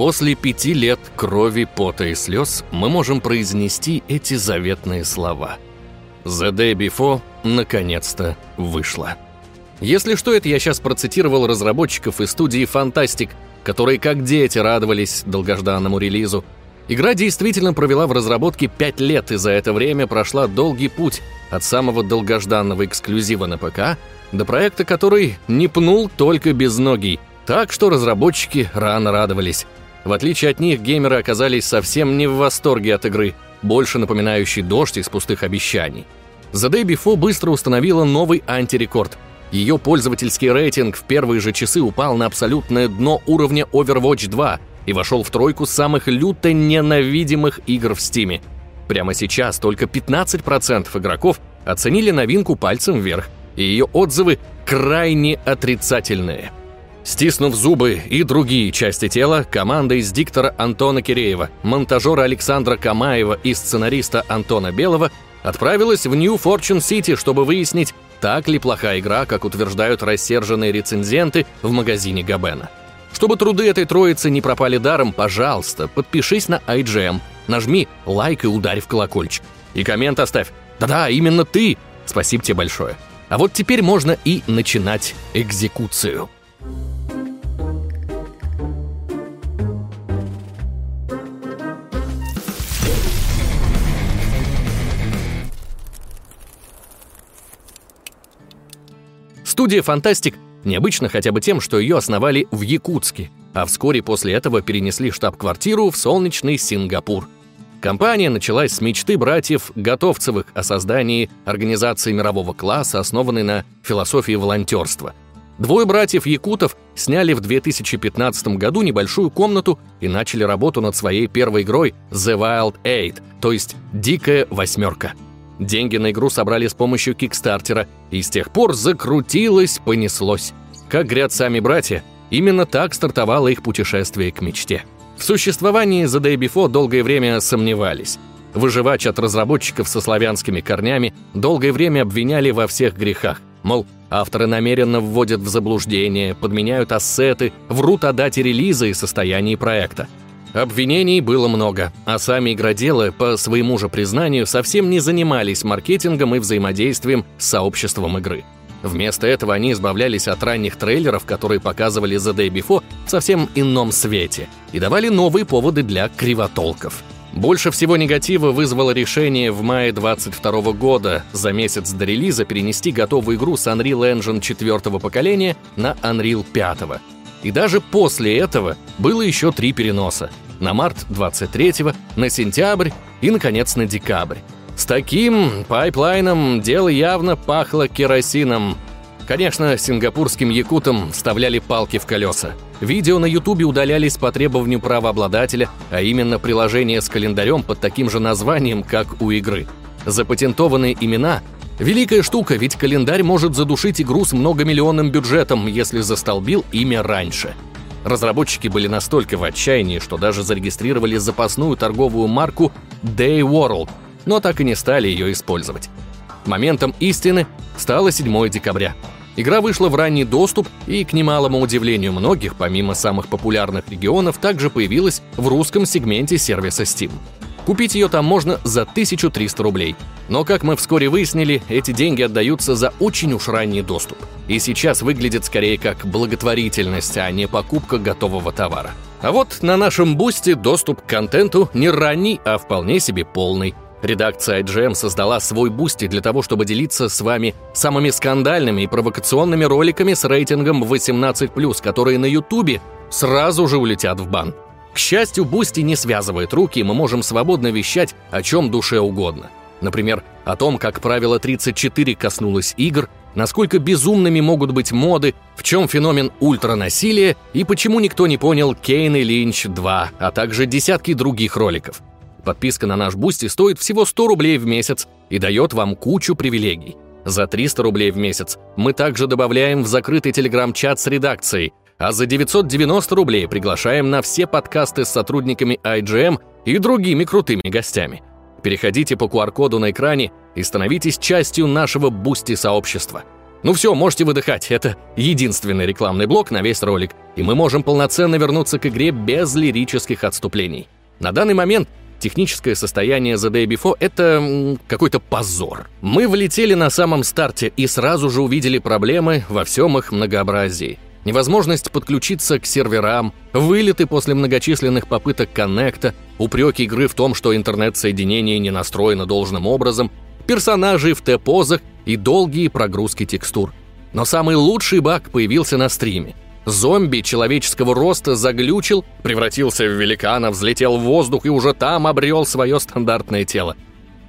После пяти лет крови, пота и слез мы можем произнести эти заветные слова. «The Day Before» наконец-то вышла. Если что, это я сейчас процитировал разработчиков из студии Fantastic, которые как дети радовались долгожданному релизу. Игра действительно провела в разработке 5 лет, и за это время прошла долгий путь от самого долгожданного эксклюзива на ПК до проекта, который не пнул только без ноги. Так что разработчики рано радовались. В отличие от них, геймеры оказались совсем не в восторге от игры, больше напоминающей дождь из пустых обещаний. The Day Before быстро установила новый антирекорд. Ее пользовательский рейтинг в первые же часы упал на абсолютное дно уровня Overwatch 2 и вошел в тройку самых люто ненавидимых игр в Стиме. Прямо сейчас только 15% игроков оценили новинку пальцем вверх, и ее отзывы крайне отрицательные – Стиснув зубы и другие части тела, команда из диктора Антона Киреева, монтажера Александра Камаева и сценариста Антона Белого отправилась в City, чтобы выяснить, так ли плохая игра, как утверждают рассерженные рецензенты в магазине Габена. Чтобы труды этой троицы не пропали даром, пожалуйста, подпишись на IGM, нажми лайк и ударь в колокольчик. И коммент оставь. Да-да, именно ты! Спасибо тебе большое. А вот теперь можно и начинать экзекуцию. Студия «Фантастик» необычно хотя бы тем, что ее основали в Якутске, а вскоре после этого перенесли штаб-квартиру в солнечный Сингапур. Компания началась с мечты братьев Готовцевых о создании организации мирового класса, основанной на философии волонтерства. Двое братьев Якутов сняли в 2015 году небольшую комнату и начали работу над своей первой игрой The Wild Eight, то есть «Дикая восьмерка». Деньги на игру собрали с помощью кикстартера, и с тех пор закрутилось, понеслось. Как говорят сами братья, именно так стартовало их путешествие к мечте. В существовании The Day Before долгое время сомневались. Выживач от разработчиков со славянскими корнями долгое время обвиняли во всех грехах. Мол, авторы намеренно вводят в заблуждение, подменяют ассеты, врут о дате релиза и состоянии проекта. Обвинений было много, а сами игроделы, по своему же признанию, совсем не занимались маркетингом и взаимодействием с сообществом игры. Вместо этого они избавлялись от ранних трейлеров, которые показывали The Day Before в совсем ином свете, и давали новые поводы для кривотолков. Больше всего негатива вызвало решение в мае 22 года за месяц до релиза перенести готовую игру с Unreal Engine 4 поколения на Unreal 5. И даже после этого было еще три переноса. На март 23-го, на сентябрь и, наконец, на декабрь. С таким пайплайном дело явно пахло керосином. Конечно, сингапурским якутам вставляли палки в колеса. Видео на ютубе удалялись по требованию правообладателя, а именно приложение с календарем под таким же названием, как у игры. Запатентованные имена Великая штука, ведь календарь может задушить игру с многомиллионным бюджетом, если застолбил имя раньше. Разработчики были настолько в отчаянии, что даже зарегистрировали запасную торговую марку Day World, но так и не стали ее использовать. Моментом истины стало 7 декабря. Игра вышла в ранний доступ и, к немалому удивлению многих, помимо самых популярных регионов, также появилась в русском сегменте сервиса Steam. Купить ее там можно за 1300 рублей. Но, как мы вскоре выяснили, эти деньги отдаются за очень уж ранний доступ. И сейчас выглядит скорее как благотворительность, а не покупка готового товара. А вот на нашем Boosty доступ к контенту не ранний, а вполне себе полный. Редакция IGM создала свой Boosty для того, чтобы делиться с вами самыми скандальными и провокационными роликами с рейтингом 18+, которые на Ютубе сразу же улетят в бан. К счастью, Boosty не связывает руки, и мы можем свободно вещать о чем душе угодно. Например, о том, как правило 34 коснулось игр, насколько безумными могут быть моды, в чем феномен ультранасилия и почему никто не понял Kane и Lynch 2, а также десятки других роликов. Подписка на наш Boosty стоит всего 100 рублей в месяц и дает вам кучу привилегий. За 300 рублей в месяц мы также добавляем в закрытый телеграм-чат с редакцией, а за 990 рублей приглашаем на все подкасты с сотрудниками IGM и другими крутыми гостями. Переходите по QR-коду на экране и становитесь частью нашего Бусти-сообщества. Ну все, можете выдыхать, это единственный рекламный блок на весь ролик, и мы можем полноценно вернуться к игре без лирических отступлений. На данный момент техническое состояние The Day Before — это какой-то позор. Мы влетели на самом старте и сразу же увидели проблемы во всем их многообразии. Невозможность подключиться к серверам, вылеты после многочисленных попыток коннекта, упреки игры в том, что интернет-соединение не настроено должным образом, персонажи в Т-позах и долгие прогрузки текстур. Но самый лучший баг появился на стриме. Зомби человеческого роста заглючил, превратился в великана, взлетел в воздух и уже там обрел свое стандартное тело.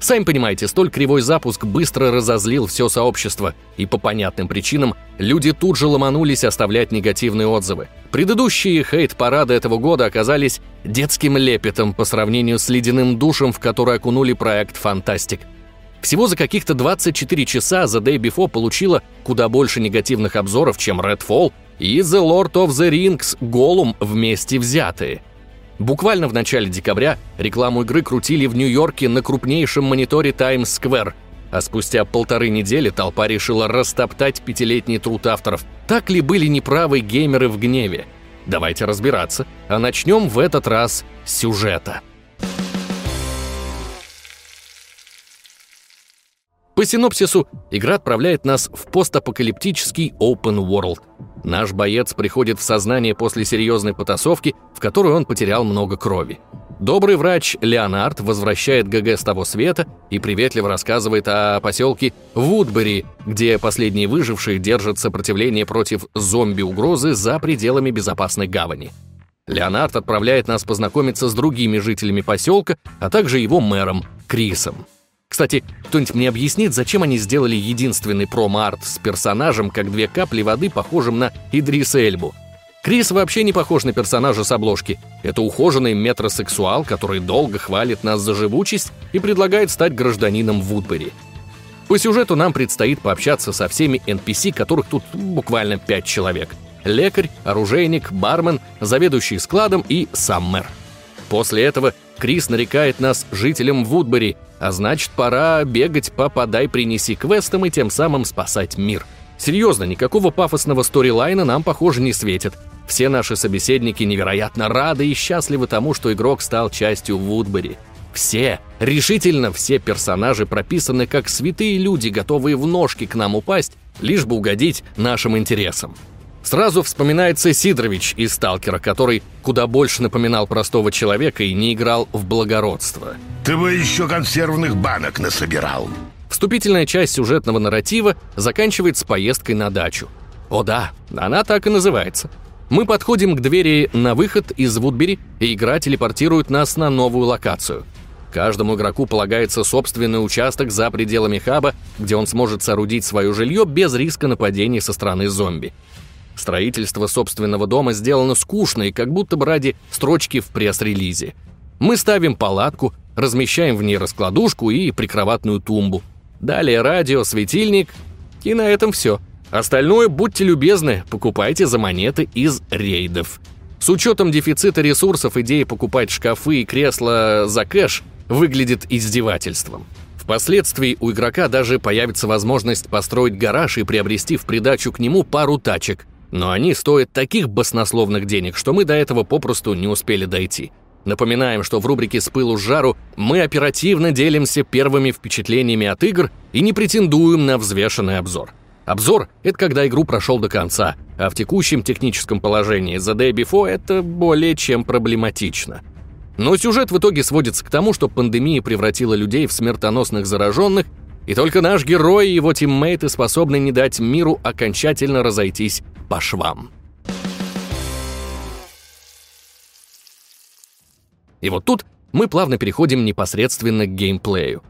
Сами понимаете, столь кривой запуск быстро разозлил все сообщество, и по понятным причинам люди тут же ломанулись оставлять негативные отзывы. Предыдущие хейт-парады этого года оказались детским лепетом по сравнению с ледяным душем, в который окунули проект «Фантастик». Всего за каких-то 24 часа The Day Before получила куда больше негативных обзоров, чем Redfall и The Lord of the Rings Голум вместе взятые. Буквально в начале декабря рекламу игры крутили в Нью-Йорке на крупнейшем мониторе Times Square, а спустя полторы недели толпа решила растоптать пятилетний труд авторов. Так ли были неправы геймеры в гневе? Давайте разбираться, а начнем в этот раз с сюжета. По синопсису, игра отправляет нас в постапокалиптический open world. Наш боец приходит в сознание после серьезной потасовки, в которой он потерял много крови. Добрый врач Леонард возвращает ГГ с того света и приветливо рассказывает о поселке Вудбери, где последние выжившие держат сопротивление против зомби-угрозы за пределами безопасной гавани. Леонард отправляет нас познакомиться с другими жителями поселка, а также его мэром Крисом. Кстати, кто-нибудь мне объяснит, зачем они сделали единственный промо-арт с персонажем, как две капли воды, похожим на Идриса Эльбу? Крис вообще не похож на персонажа с обложки. Это ухоженный метросексуал, который долго хвалит нас за живучесть и предлагает стать гражданином Вудбери. По сюжету нам предстоит пообщаться со всеми NPC, которых тут буквально пять человек. Лекарь, оружейник, бармен, заведующий складом и сам мэр. После этого Крис нарекает нас жителям Вудбери, а значит, пора бегать по «подай-принеси» квестам и тем самым спасать мир. Серьезно, никакого пафосного сторилайна нам, похоже, не светит. Все наши собеседники невероятно рады и счастливы тому, что игрок стал частью Вудбери. Все, решительно все персонажи прописаны как святые люди, готовые в ножки к нам упасть, лишь бы угодить нашим интересам. Сразу вспоминается Сидорович из «Сталкера», который куда больше напоминал простого человека и не играл в благородство. «Ты бы еще консервных банок насобирал!» Вступительная часть сюжетного нарратива заканчивается поездкой на дачу. О да, она так и называется. Мы подходим к двери на выход из Вудбери, и игра телепортирует нас на новую локацию. Каждому игроку полагается собственный участок за пределами хаба, где он сможет соорудить свое жилье без риска нападений со стороны зомби. Строительство собственного дома сделано скучно и как будто бы ради строчки в пресс-релизе. Мы ставим палатку, размещаем в ней раскладушку и прикроватную тумбу. Далее радио, светильник, и на этом все. Остальное, будьте любезны, покупайте за монеты из рейдов. С учетом дефицита ресурсов идея покупать шкафы и кресла за кэш выглядит издевательством. Впоследствии у игрока даже появится возможность построить гараж и приобрести в придачу к нему пару тачек – но они стоят таких баснословных денег, что мы до этого попросту не успели дойти. Напоминаем, что в рубрике «С пылу с жару» мы оперативно делимся первыми впечатлениями от игр и не претендуем на взвешенный обзор. Обзор — это когда игру прошел до конца, а в текущем техническом положении The Day Before это более чем проблематично. Но сюжет в итоге сводится к тому, что пандемия превратила людей в смертоносных зараженных, и только наш герой и его тиммейты способны не дать миру окончательно разойтись по швам. И вот тут мы плавно переходим непосредственно к геймплею.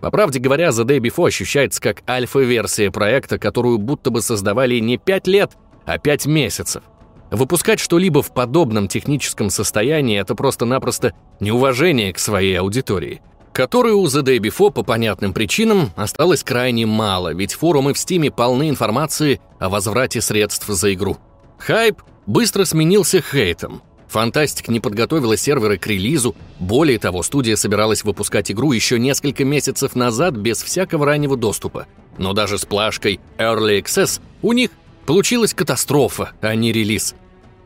По правде говоря, The Day Before ощущается как альфа-версия проекта, которую будто бы создавали не 5 лет, а 5 месяцев. Выпускать что-либо в подобном техническом состоянии — это просто-напросто неуважение к своей аудитории — которой у The Before по понятным причинам осталось крайне мало, ведь форумы в Стиме полны информации о возврате средств за игру. Хайп быстро сменился хейтом. Фантастик не подготовила серверы к релизу, более того, студия собиралась выпускать игру еще несколько месяцев назад без всякого раннего доступа. Но даже с плашкой Early Access у них получилась катастрофа, а не релиз.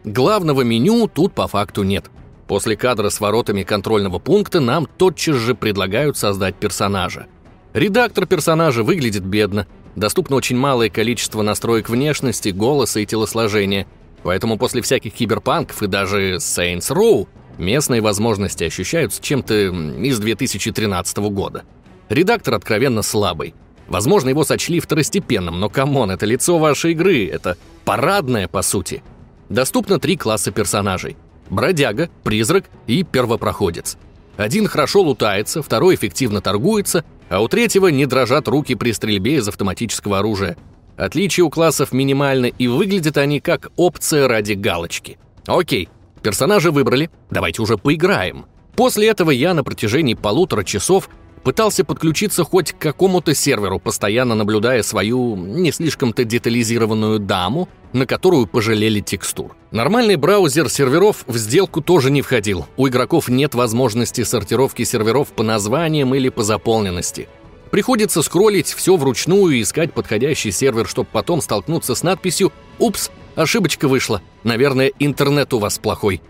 Главного меню тут по факту нет. После кадра с воротами контрольного пункта нам тотчас же предлагают создать персонажа. Редактор персонажа выглядит бедно, доступно очень малое количество настроек внешности, голоса и телосложения, поэтому после всяких киберпанков и даже Saints Row местные возможности ощущаются чем-то из 2013 года. Редактор откровенно слабый. Возможно, его сочли второстепенным, но come on, это лицо вашей игры, это парадное, по сути. Доступно три класса персонажей. Бродяга, призрак и первопроходец. Один хорошо лутается, второй эффективно торгуется, а у третьего не дрожат руки при стрельбе из автоматического оружия. Отличия у классов минимальны, и выглядят они как опция ради галочки. Окей, персонажа выбрали, давайте уже поиграем. После этого я на протяжении полутора часов пытался подключиться хоть к какому-то серверу, постоянно наблюдая свою не слишком-то детализированную даму, на которую пожалели текстур. Нормальный браузер серверов в сделку тоже не входил. У игроков нет возможности сортировки серверов по названиям или по заполненности. Приходится скроллить все вручную и искать подходящий сервер, чтобы потом столкнуться с надписью «Упс, ошибочка вышла. Наверное, интернет у вас плохой».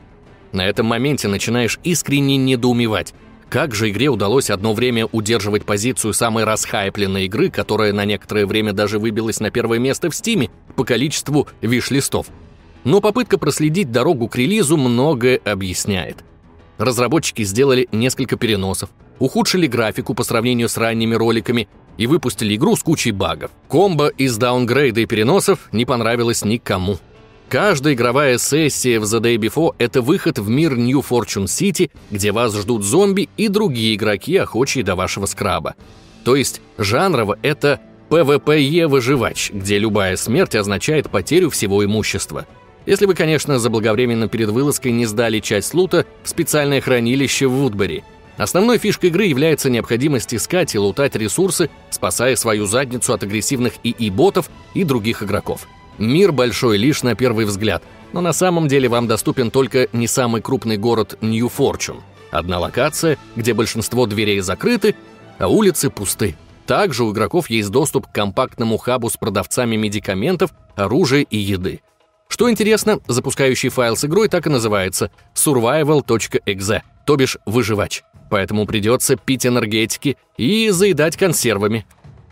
На этом моменте начинаешь искренне недоумевать. Как же игре удалось одно время удерживать позицию самой расхайпленной игры, которая на некоторое время даже выбилась на первое место в Стиме по количеству виш-листов? Но попытка проследить дорогу к релизу многое объясняет. Разработчики сделали несколько переносов, ухудшили графику по сравнению с ранними роликами и выпустили игру с кучей багов. Комбо из даунгрейда и переносов не понравилось никому. Каждая игровая сессия в The Day Before — это выход в мир New Fortune City, где вас ждут зомби и другие игроки, охочие до вашего скраба. То есть жанрово это PvPE-выживач, где любая смерть означает потерю всего имущества. Если вы, конечно, заблаговременно перед вылазкой не сдали часть лута в специальное хранилище в Вудбери. Основной фишкой игры является необходимость искать и лутать ресурсы, спасая свою задницу от агрессивных ИИ-ботов и других игроков. Мир большой лишь на первый взгляд, но на самом деле вам доступен только не самый крупный город Нью-Форчун. Одна локация, где большинство дверей закрыты, а улицы пусты. Также у игроков есть доступ к компактному хабу с продавцами медикаментов, оружия и еды. Что интересно, запускающий файл с игрой так и называется survival.exe, то бишь выживач. Поэтому придется пить энергетики и заедать консервами.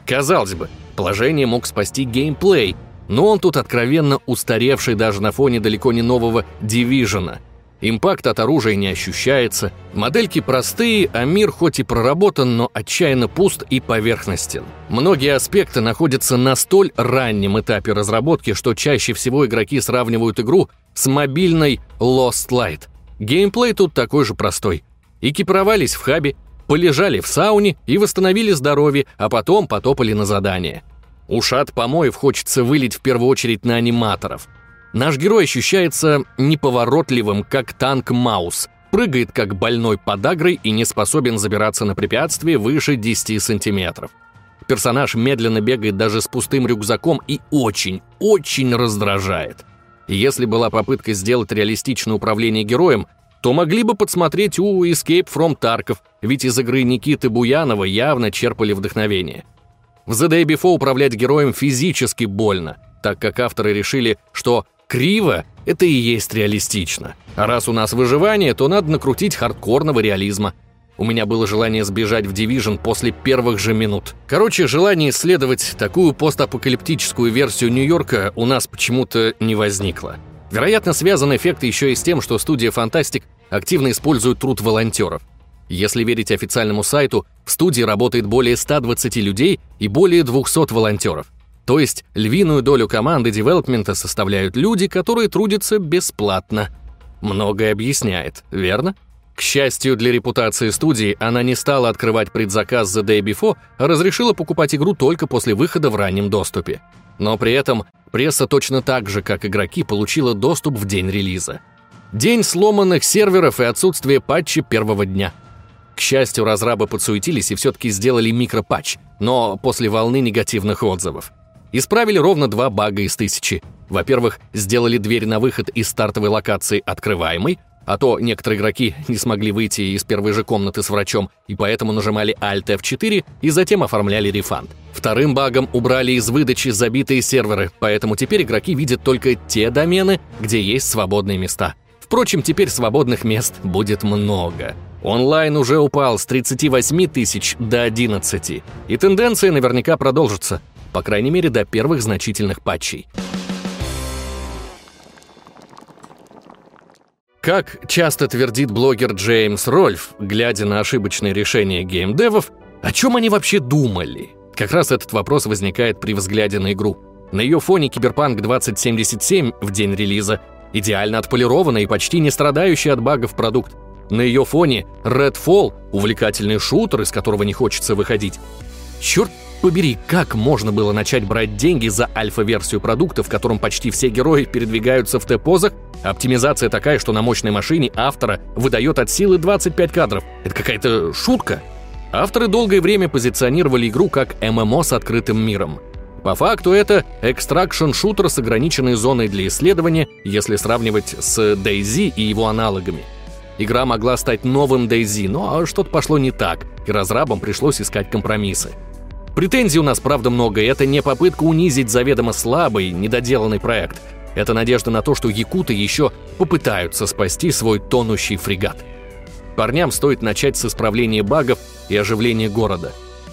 Казалось бы, положение мог спасти геймплей, но он тут откровенно устаревший даже на фоне далеко не нового Division. Импакт от оружия не ощущается, модельки простые, а мир хоть и проработан, но отчаянно пуст и поверхностен. Многие аспекты находятся на столь раннем этапе разработки, что чаще всего игроки сравнивают игру с мобильной Lost Light. Геймплей тут такой же простой. Экипировались в хабе, полежали в сауне и восстановили здоровье, а потом потопали на задание. Ушат помоев хочется вылить в первую очередь на аниматоров. Наш герой ощущается неповоротливым, как танк Маус, прыгает как больной подагрой и не способен забираться на препятствие выше 10 сантиметров. Персонаж медленно бегает даже с пустым рюкзаком и очень, очень раздражает. Если была попытка сделать реалистичное управление героем, то могли бы подсмотреть у Escape from Tarkov, ведь из игры Никиты Буянова явно черпали вдохновение. В The Day Before управлять героем физически больно, так как авторы решили, что криво — это и есть реалистично. А раз у нас выживание, то надо накрутить хардкорного реализма. У меня было желание сбежать в Division после первых же минут. Короче, желание исследовать такую постапокалиптическую версию Нью-Йорка у нас почему-то не возникло. Вероятно, связан эффект еще и с тем, что студия Fantastic активно использует труд волонтеров. Если верить официальному сайту, в студии работает более 120 людей и более 200 волонтеров. То есть львиную долю команды девелопмента составляют люди, которые трудятся бесплатно. Многое объясняет, верно? К счастью для репутации студии, она не стала открывать предзаказ The Day Before, а разрешила покупать игру только после выхода в раннем доступе. Но при этом пресса точно так же, как игроки, получила доступ в день релиза. День сломанных серверов и отсутствие патча первого дня – к счастью, разрабы подсуетились и все-таки сделали микропатч, но после волны негативных отзывов. Исправили ровно два бага из тысячи. Во-первых, сделали дверь на выход из стартовой локации открываемой, а то некоторые игроки не смогли выйти из первой же комнаты с врачом и поэтому нажимали Alt F4 и затем оформляли рефанд. Вторым багом убрали из выдачи забитые серверы, поэтому теперь игроки видят только те домены, где есть свободные места. Впрочем, теперь свободных мест будет много. Онлайн уже упал с 38 тысяч до 11, и тенденция наверняка продолжится, по крайней мере до первых значительных патчей. Как часто твердит блогер Джеймс Рольф, глядя на ошибочные решения геймдевов, о чем они вообще думали? Как раз этот вопрос возникает при взгляде на игру. На ее фоне Киберпанк 2077 в день релиза идеально отполированный и почти не страдающий от багов продукт. На ее фоне Redfall – увлекательный шутер, из которого не хочется выходить. Черт побери, как можно было начать брать деньги за альфа-версию продукта, в котором почти все герои передвигаются в Т-позах, оптимизация такая, что на мощной машине автора выдает от силы 25 кадров. Это какая-то шутка. Авторы долгое время позиционировали игру как ММО с открытым миром. По факту это экстракшн-шутер с ограниченной зоной для исследования, если сравнивать с DayZ и его аналогами. Игра могла стать новым DayZ, но что-то пошло не так, и разрабам пришлось искать компромиссы. Претензий у нас, правда, много, и это не попытка унизить заведомо слабый, недоделанный проект. Это надежда на то, что якуты еще попытаются спасти свой тонущий фрегат. Парням стоит начать с исправления багов и оживления города.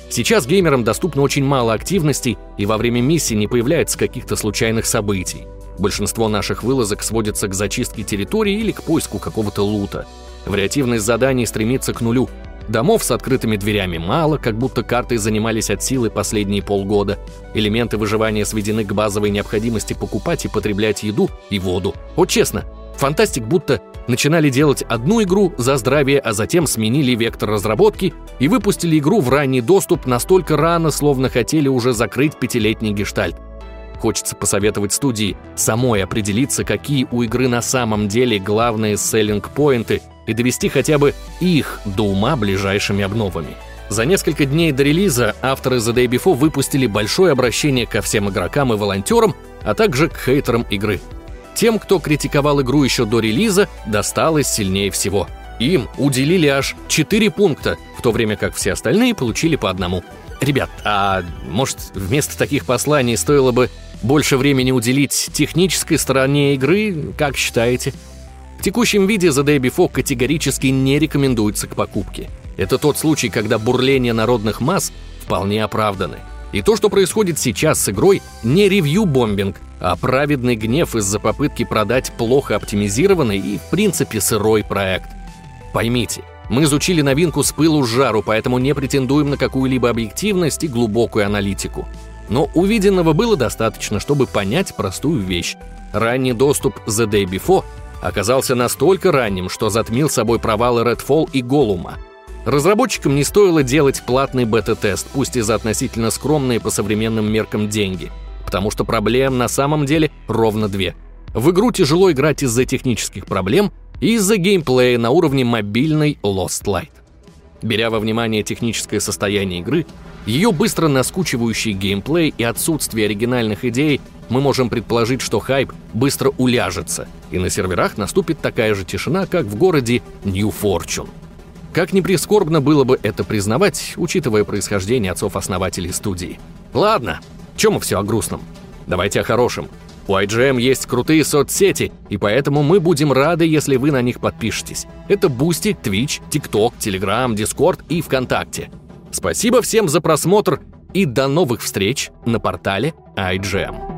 Сейчас геймерам доступно очень мало активностей, и во время миссии не появляется каких-то случайных событий. Большинство наших вылазок сводится к зачистке территории или к поиску какого-то лута. Вариативность заданий стремится к нулю, Домов с открытыми дверями мало, как будто картой занимались от силы последние полгода. Элементы выживания сведены к базовой необходимости покупать и потреблять еду и воду. Вот честно, Фантастик будто начинали делать одну игру за здравие, а затем сменили вектор разработки и выпустили игру в ранний доступ настолько рано, словно хотели уже закрыть пятилетний гештальт. Хочется посоветовать студии самой определиться, какие у игры на самом деле главные селлинг-поинты и довести хотя бы их до ума ближайшими обновами. За несколько дней до релиза авторы The Day Before выпустили большое обращение ко всем игрокам и волонтерам, а также к хейтерам игры. Тем, кто критиковал игру еще до релиза, досталось сильнее всего. Им уделили аж 4 пункта, в то время как все остальные получили по одному. Ребят, а может вместо таких посланий стоило бы больше времени уделить технической стороне игры, как считаете? В текущем виде The Day Before категорически не рекомендуется к покупке. Это тот случай, когда бурление народных масс вполне оправданы. И то, что происходит сейчас с игрой, не ревью-бомбинг, а праведный гнев из-за попытки продать плохо оптимизированный и, в принципе, сырой проект. Поймите, мы изучили новинку с пылу с жару, поэтому не претендуем на какую-либо объективность и глубокую аналитику. Но увиденного было достаточно, чтобы понять простую вещь. Ранний доступ The Day Before оказался настолько ранним, что затмил собой провалы Redfall и Голума. Разработчикам не стоило делать платный бета-тест, пусть и за относительно скромные по современным меркам деньги, потому что проблем на самом деле ровно две. В игру тяжело играть из-за технических проблем и из-за геймплея на уровне мобильной Lost Light. Беря во внимание техническое состояние игры, ее быстро наскучивающий геймплей и отсутствие оригинальных идей, мы можем предположить, что хайп быстро уляжется, и на серверах наступит такая же тишина, как в городе New Fortune. Как ни прискорбно было бы это признавать, учитывая происхождение отцов-основателей студии. Ладно, чем мы все о грустном? Давайте о хорошем. У IGM есть крутые соцсети, и поэтому мы будем рады, если вы на них подпишетесь. Это Boosty, Twitch, TikTok, Telegram, Discord и ВКонтакте. Спасибо всем за просмотр и до новых встреч на портале IGM.